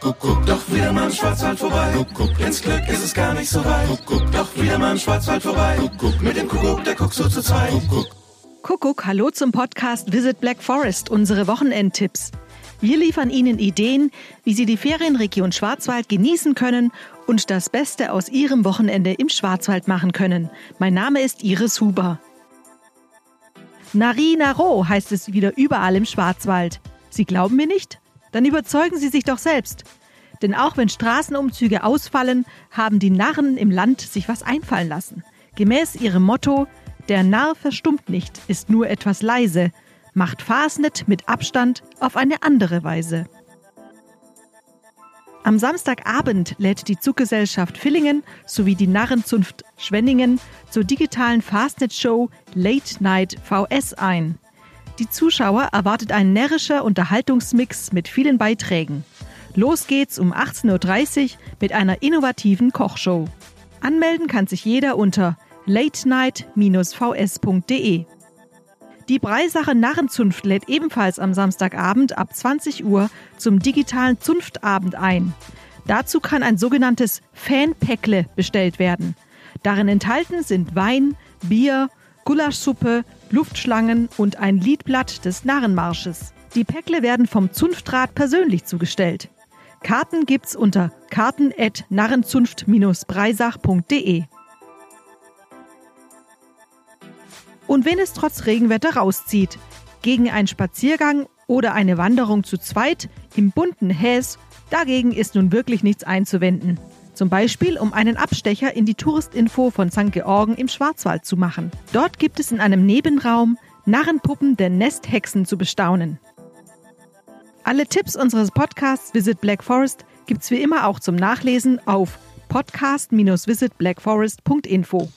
Kuckuck, doch wieder mal im Schwarzwald vorbei. Kuckuck, ins Glück ist es gar nicht so weit. Kuckuck, doch wieder mal im Schwarzwald vorbei. Kuckuck, mit dem Kuckuck, der guckt so zu zweit. Kuckuck. Kuckuck, hallo zum Podcast Visit Black Forest, unsere Wochenendtipps. Wir liefern Ihnen Ideen, wie Sie die Ferienregion Schwarzwald genießen können und das Beste aus Ihrem Wochenende im Schwarzwald machen können. Mein Name ist Iris Huber. Nari Naro heißt es wieder überall im Schwarzwald. Sie glauben mir nicht? Dann überzeugen Sie sich doch selbst. Denn auch wenn Straßenumzüge ausfallen, haben die Narren im Land sich was einfallen lassen. Gemäß ihrem Motto, der Narr verstummt nicht, ist nur etwas leise, macht Fasnet mit Abstand auf eine andere Weise. Am Samstagabend lädt die Zuggesellschaft Villingen sowie die Narrenzunft Schwenningen zur digitalen Fastnet-Show Late Night VS ein. Die Zuschauer erwartet ein närrischer Unterhaltungsmix mit vielen Beiträgen. Los geht's um 18.30 Uhr mit einer innovativen Kochshow. Anmelden kann sich jeder unter latenight-vs.de. Die Breisacher Narrenzunft lädt ebenfalls am Samstagabend ab 20 Uhr zum digitalen Zunftabend ein. Dazu kann ein sogenanntes Fanpäckle bestellt werden. Darin enthalten sind Wein, Bier, Gulaschsuppe, Luftschlangen und ein Liedblatt des Narrenmarsches. Die Päckle werden vom Zunftrat persönlich zugestellt. Karten gibt's unter karten.narrenzunft-breisach.de. Und wenn es trotz Regenwetter rauszieht, gegen einen Spaziergang oder eine Wanderung zu zweit im bunten Häs, dagegen ist nun wirklich nichts einzuwenden. Zum Beispiel, um einen Abstecher in die Touristinfo von St. Georgen im Schwarzwald zu machen. Dort gibt es in einem Nebenraum Narrenpuppen der Nesthexen zu bestaunen. Alle Tipps unseres Podcasts Visit Black Forest gibt's wie immer auch zum Nachlesen auf podcast-visitblackforest.info.